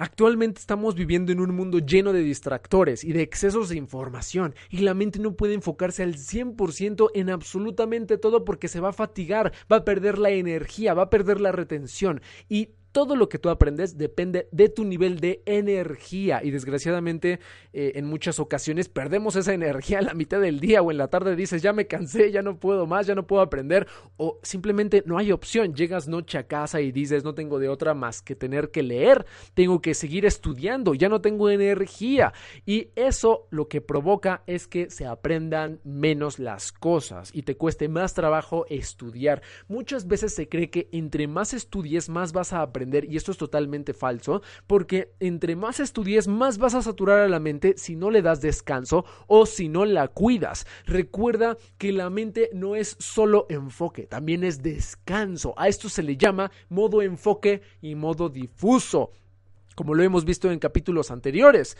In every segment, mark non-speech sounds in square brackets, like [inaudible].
Actualmente estamos viviendo en un mundo lleno de distractores y de excesos de información y la mente no puede enfocarse al 100% en absolutamente todo porque se va a fatigar, va a perder la energía, va a perder la retención. Y todo lo que tú aprendes depende de tu nivel de energía. Y desgraciadamente eh, en muchas ocasiones perdemos esa energía a la mitad del día o en la tarde dices ya me cansé, ya no puedo más, ya no puedo aprender o simplemente no hay opción, llegas noche a casa y dices no tengo de otra más que tener que leer, tengo que seguir estudiando, ya no tengo energía y eso lo que provoca es que se aprendan menos las cosas y te cueste más trabajo estudiar. Muchas veces se cree que entre más estudies más vas a aprender y esto es totalmente falso, porque entre más estudies, más vas a saturar a la mente si no le das descanso o si no la cuidas. Recuerda que la mente no es solo enfoque, también es descanso. A esto se le llama modo enfoque y modo difuso, como lo hemos visto en capítulos anteriores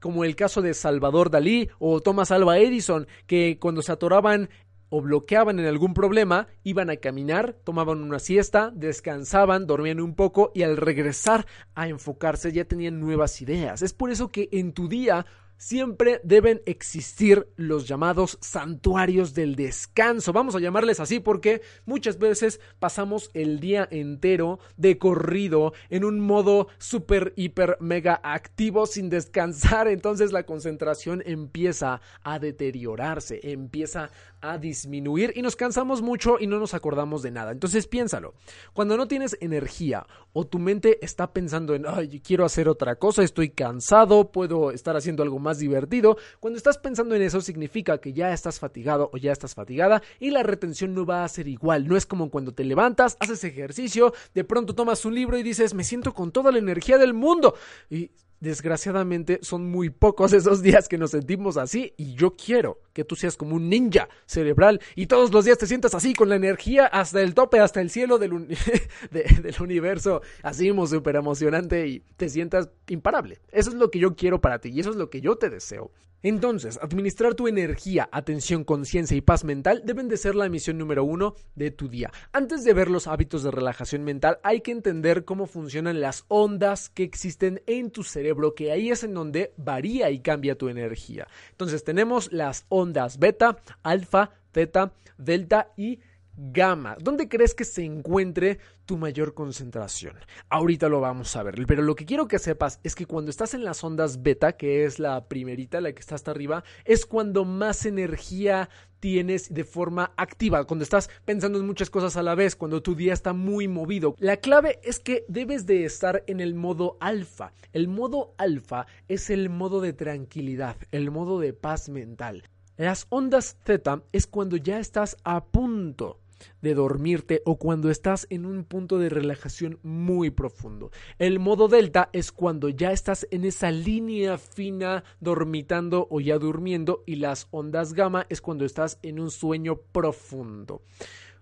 como el caso de Salvador Dalí o Thomas Alva Edison, que cuando se atoraban o bloqueaban en algún problema, iban a caminar, tomaban una siesta, descansaban, dormían un poco y al regresar a enfocarse ya tenían nuevas ideas. Es por eso que en tu día siempre deben existir los llamados santuarios del descanso. Vamos a llamarles así porque muchas veces pasamos el día entero de corrido en un modo super, hiper, mega activo sin descansar. Entonces la concentración empieza a deteriorarse, empieza a disminuir y nos cansamos mucho y no nos acordamos de nada. Entonces piénsalo. Cuando no tienes energía o tu mente está pensando en, ay, quiero hacer otra cosa, estoy cansado, puedo estar haciendo algo más divertido. Cuando estás pensando en eso significa que ya estás fatigado o ya estás fatigada y la retención no va a ser igual. No es como cuando te levantas, haces ejercicio, de pronto tomas un libro y dices, me siento con toda la energía del mundo. Y desgraciadamente son muy pocos esos días que nos sentimos así y yo quiero que tú seas como un ninja cerebral y todos los días te sientas así con la energía hasta el tope, hasta el cielo del, [laughs] del universo, así súper emocionante y te sientas imparable. Eso es lo que yo quiero para ti y eso es lo que yo te deseo. Entonces, administrar tu energía, atención, conciencia y paz mental deben de ser la misión número uno de tu día. Antes de ver los hábitos de relajación mental, hay que entender cómo funcionan las ondas que existen en tu cerebro, que ahí es en donde varía y cambia tu energía. Entonces, tenemos las ondas beta, alfa, teta, delta y gamma. ¿Dónde crees que se encuentre tu mayor concentración? Ahorita lo vamos a ver, pero lo que quiero que sepas es que cuando estás en las ondas beta, que es la primerita, la que está hasta arriba, es cuando más energía tienes de forma activa, cuando estás pensando en muchas cosas a la vez, cuando tu día está muy movido. La clave es que debes de estar en el modo alfa. El modo alfa es el modo de tranquilidad, el modo de paz mental. Las ondas Z es cuando ya estás a punto de dormirte o cuando estás en un punto de relajación muy profundo. El modo delta es cuando ya estás en esa línea fina dormitando o ya durmiendo y las ondas gamma es cuando estás en un sueño profundo.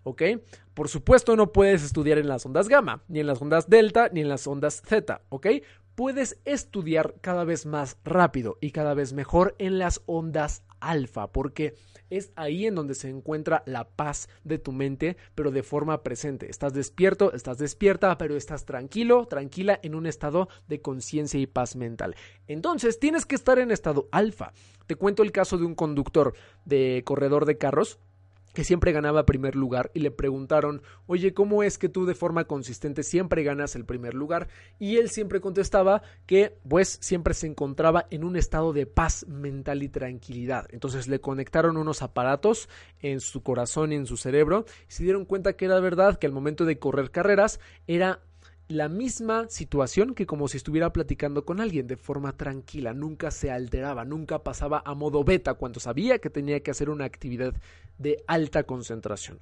¿Ok? Por supuesto no puedes estudiar en las ondas gamma, ni en las ondas delta, ni en las ondas zeta, ¿ok? Puedes estudiar cada vez más rápido y cada vez mejor en las ondas alfa, porque es ahí en donde se encuentra la paz de tu mente, pero de forma presente. Estás despierto, estás despierta, pero estás tranquilo, tranquila en un estado de conciencia y paz mental. Entonces, tienes que estar en estado alfa. Te cuento el caso de un conductor de corredor de carros que siempre ganaba primer lugar y le preguntaron, oye, ¿cómo es que tú de forma consistente siempre ganas el primer lugar? Y él siempre contestaba que pues siempre se encontraba en un estado de paz mental y tranquilidad. Entonces le conectaron unos aparatos en su corazón y en su cerebro y se dieron cuenta que era verdad que al momento de correr carreras era la misma situación que como si estuviera platicando con alguien de forma tranquila, nunca se alteraba, nunca pasaba a modo beta cuando sabía que tenía que hacer una actividad de alta concentración.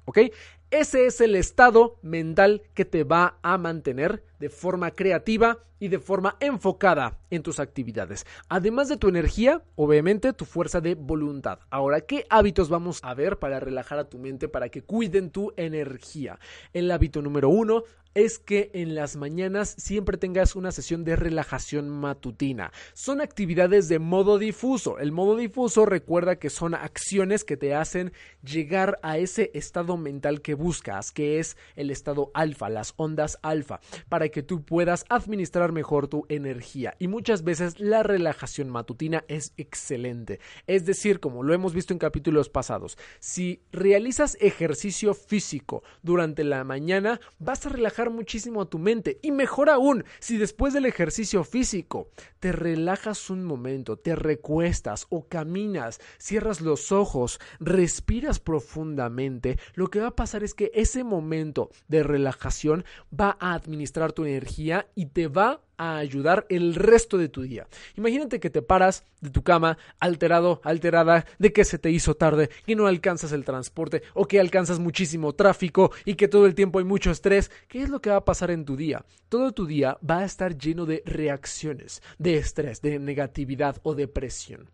Ese es el estado mental que te va a mantener de forma creativa y de forma enfocada en tus actividades. Además de tu energía, obviamente tu fuerza de voluntad. Ahora, ¿qué hábitos vamos a ver para relajar a tu mente, para que cuiden tu energía? El hábito número uno es que en las mañanas siempre tengas una sesión de relajación matutina. Son actividades de modo difuso. El modo difuso recuerda que son acciones que te hacen llegar a ese estado mental que buscas, que es el estado alfa, las ondas alfa, para que tú puedas administrar mejor tu energía. Y muchas veces la relajación matutina es excelente. Es decir, como lo hemos visto en capítulos pasados, si realizas ejercicio físico durante la mañana, vas a relajar muchísimo a tu mente. Y mejor aún, si después del ejercicio físico te relajas un momento, te recuestas o caminas, cierras los ojos, respiras profundamente, lo que va a pasar es que ese momento de relajación va a administrar tu energía y te va a ayudar el resto de tu día. Imagínate que te paras de tu cama alterado, alterada, de que se te hizo tarde, que no alcanzas el transporte o que alcanzas muchísimo tráfico y que todo el tiempo hay mucho estrés. ¿Qué es lo que va a pasar en tu día? Todo tu día va a estar lleno de reacciones, de estrés, de negatividad o depresión.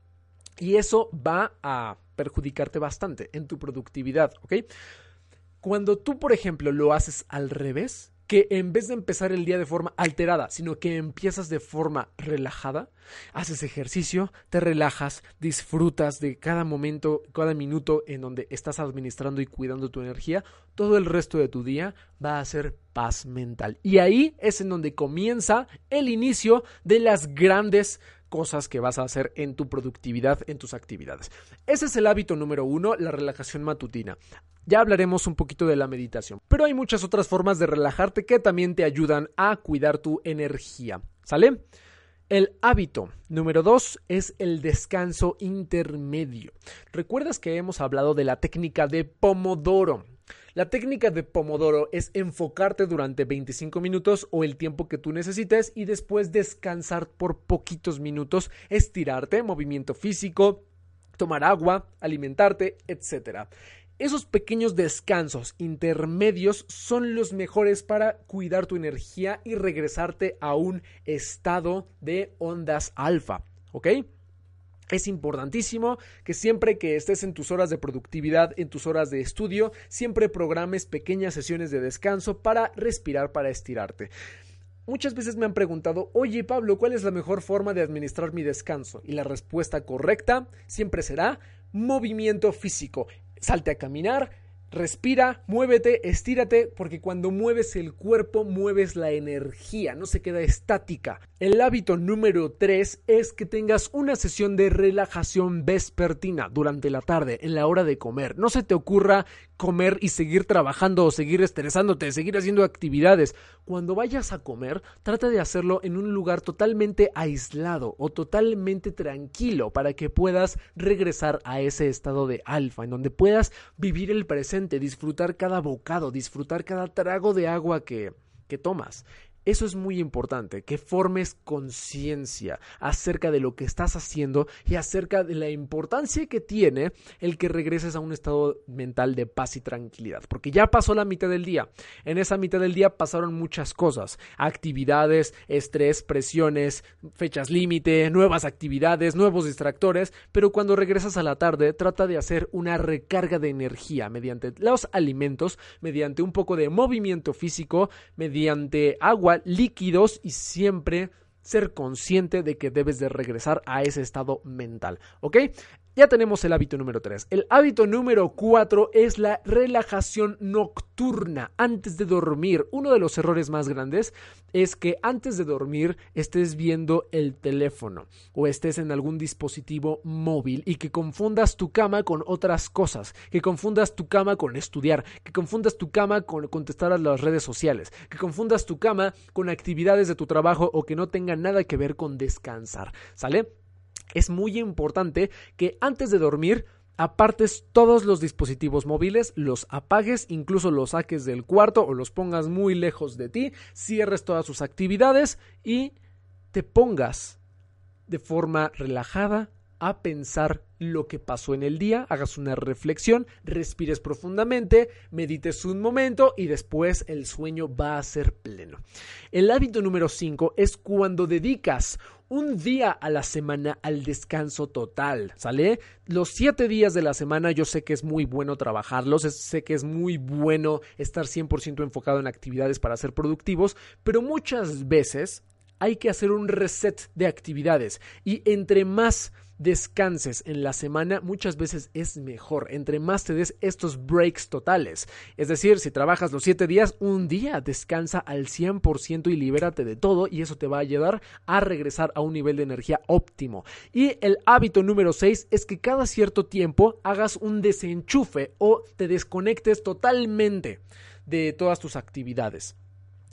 Y eso va a perjudicarte bastante en tu productividad, ¿ok? Cuando tú, por ejemplo, lo haces al revés, que en vez de empezar el día de forma alterada, sino que empiezas de forma relajada, haces ejercicio, te relajas, disfrutas de cada momento, cada minuto en donde estás administrando y cuidando tu energía, todo el resto de tu día va a ser paz mental. Y ahí es en donde comienza el inicio de las grandes cosas que vas a hacer en tu productividad, en tus actividades. Ese es el hábito número uno, la relajación matutina. Ya hablaremos un poquito de la meditación, pero hay muchas otras formas de relajarte que también te ayudan a cuidar tu energía. ¿Sale? El hábito número dos es el descanso intermedio. ¿Recuerdas que hemos hablado de la técnica de Pomodoro? La técnica de Pomodoro es enfocarte durante 25 minutos o el tiempo que tú necesites y después descansar por poquitos minutos, estirarte, movimiento físico, tomar agua, alimentarte, etc. Esos pequeños descansos intermedios son los mejores para cuidar tu energía y regresarte a un estado de ondas alfa, ¿ok? Es importantísimo que siempre que estés en tus horas de productividad, en tus horas de estudio, siempre programes pequeñas sesiones de descanso para respirar, para estirarte. Muchas veces me han preguntado, oye Pablo, ¿cuál es la mejor forma de administrar mi descanso? Y la respuesta correcta siempre será movimiento físico. Salte a caminar, Respira, muévete, estírate, porque cuando mueves el cuerpo mueves la energía, no se queda estática. El hábito número 3 es que tengas una sesión de relajación vespertina durante la tarde, en la hora de comer. No se te ocurra comer y seguir trabajando o seguir estresándote, seguir haciendo actividades. Cuando vayas a comer, trata de hacerlo en un lugar totalmente aislado o totalmente tranquilo para que puedas regresar a ese estado de alfa, en donde puedas vivir el presente, disfrutar cada bocado, disfrutar cada trago de agua que, que tomas. Eso es muy importante, que formes conciencia acerca de lo que estás haciendo y acerca de la importancia que tiene el que regreses a un estado mental de paz y tranquilidad, porque ya pasó la mitad del día. En esa mitad del día pasaron muchas cosas, actividades, estrés, presiones, fechas límite, nuevas actividades, nuevos distractores, pero cuando regresas a la tarde trata de hacer una recarga de energía mediante los alimentos, mediante un poco de movimiento físico, mediante agua, líquidos y siempre ser consciente de que debes de regresar a ese estado mental, ¿ok? ya tenemos el hábito número 3. El hábito número 4 es la relajación nocturna antes de dormir. Uno de los errores más grandes es que antes de dormir estés viendo el teléfono o estés en algún dispositivo móvil y que confundas tu cama con otras cosas, que confundas tu cama con estudiar, que confundas tu cama con contestar a las redes sociales, que confundas tu cama con actividades de tu trabajo o que no nada que ver con descansar. ¿Sale? es muy importante que antes de dormir apartes todos los dispositivos móviles, los apagues, incluso los saques del cuarto o los pongas muy lejos de ti, cierres todas sus actividades y te pongas de forma relajada a pensar lo que pasó en el día, hagas una reflexión, respires profundamente, medites un momento y después el sueño va a ser pleno. El hábito número 5 es cuando dedicas un día a la semana al descanso total, ¿sale? Los siete días de la semana yo sé que es muy bueno trabajarlos, sé que es muy bueno estar 100% enfocado en actividades para ser productivos, pero muchas veces hay que hacer un reset de actividades y entre más descanses en la semana muchas veces es mejor, entre más te des estos breaks totales. Es decir, si trabajas los 7 días, un día descansa al 100% y libérate de todo y eso te va a ayudar a regresar a un nivel de energía óptimo. Y el hábito número 6 es que cada cierto tiempo hagas un desenchufe o te desconectes totalmente de todas tus actividades.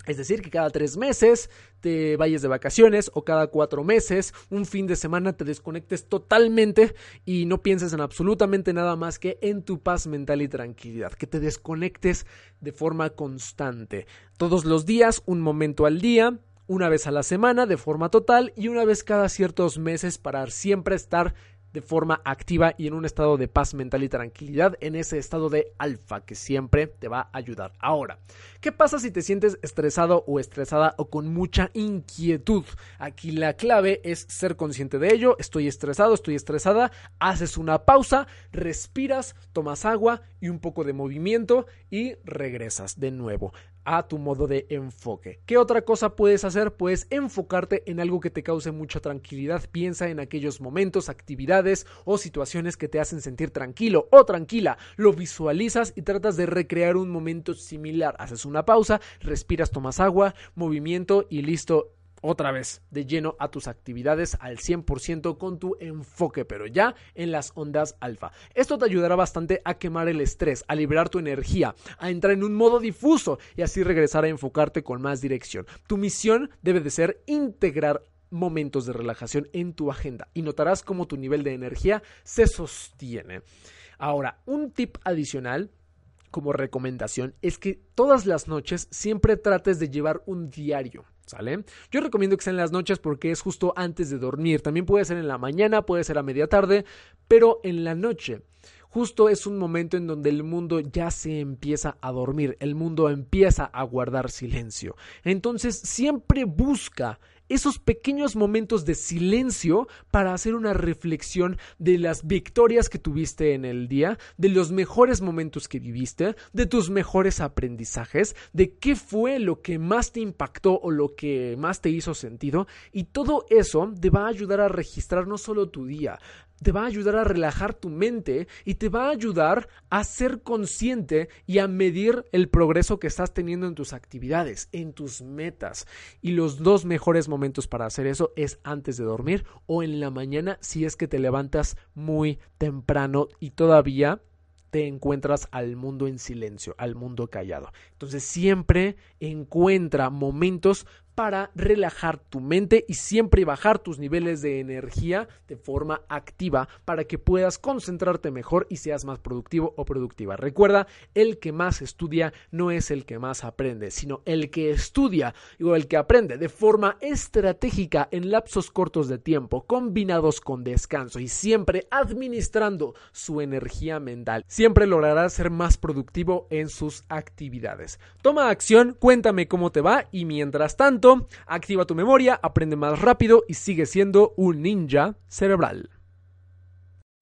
Es decir, que cada tres meses te vayas de vacaciones o cada cuatro meses, un fin de semana te desconectes totalmente y no pienses en absolutamente nada más que en tu paz mental y tranquilidad, que te desconectes de forma constante. Todos los días, un momento al día, una vez a la semana de forma total y una vez cada ciertos meses para siempre estar de forma activa y en un estado de paz mental y tranquilidad, en ese estado de alfa que siempre te va a ayudar. Ahora, ¿qué pasa si te sientes estresado o estresada o con mucha inquietud? Aquí la clave es ser consciente de ello, estoy estresado, estoy estresada, haces una pausa, respiras, tomas agua y un poco de movimiento y regresas de nuevo a tu modo de enfoque. ¿Qué otra cosa puedes hacer? Puedes enfocarte en algo que te cause mucha tranquilidad. Piensa en aquellos momentos, actividades o situaciones que te hacen sentir tranquilo o tranquila. Lo visualizas y tratas de recrear un momento similar. Haces una pausa, respiras, tomas agua, movimiento y listo otra vez de lleno a tus actividades al 100% con tu enfoque, pero ya en las ondas alfa. Esto te ayudará bastante a quemar el estrés, a liberar tu energía, a entrar en un modo difuso y así regresar a enfocarte con más dirección. Tu misión debe de ser integrar momentos de relajación en tu agenda y notarás cómo tu nivel de energía se sostiene. Ahora, un tip adicional como recomendación es que todas las noches siempre trates de llevar un diario. Yo recomiendo que sea en las noches porque es justo antes de dormir. También puede ser en la mañana, puede ser a media tarde, pero en la noche. Justo es un momento en donde el mundo ya se empieza a dormir, el mundo empieza a guardar silencio. Entonces siempre busca esos pequeños momentos de silencio para hacer una reflexión de las victorias que tuviste en el día, de los mejores momentos que viviste, de tus mejores aprendizajes, de qué fue lo que más te impactó o lo que más te hizo sentido. Y todo eso te va a ayudar a registrar no solo tu día, te va a ayudar a relajar tu mente y te va a ayudar a ser consciente y a medir el progreso que estás teniendo en tus actividades, en tus metas. Y los dos mejores momentos para hacer eso es antes de dormir o en la mañana si es que te levantas muy temprano y todavía te encuentras al mundo en silencio, al mundo callado. Entonces siempre encuentra momentos para relajar tu mente y siempre bajar tus niveles de energía de forma activa para que puedas concentrarte mejor y seas más productivo o productiva. Recuerda, el que más estudia no es el que más aprende, sino el que estudia o el que aprende de forma estratégica en lapsos cortos de tiempo, combinados con descanso y siempre administrando su energía mental. Siempre logrará ser más productivo en sus actividades. Toma acción, cuéntame cómo te va y mientras tanto, activa tu memoria, aprende más rápido y sigue siendo un ninja cerebral.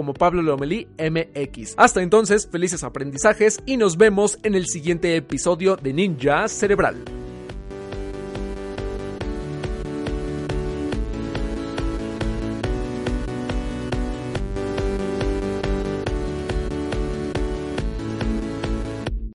como Pablo Lomelí MX. Hasta entonces, felices aprendizajes y nos vemos en el siguiente episodio de Ninja Cerebral.